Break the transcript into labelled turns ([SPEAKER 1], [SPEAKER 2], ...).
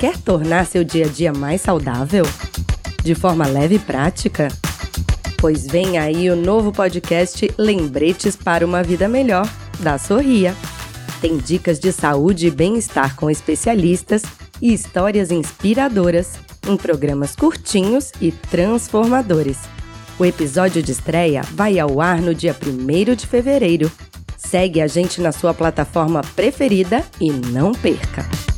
[SPEAKER 1] Quer tornar seu dia a dia mais saudável? De forma leve e prática? Pois vem aí o novo podcast Lembretes para uma Vida Melhor, da Sorria. Tem dicas de saúde e bem-estar com especialistas e histórias inspiradoras em programas curtinhos e transformadores. O episódio de estreia vai ao ar no dia 1 de fevereiro. Segue a gente na sua plataforma preferida e não perca!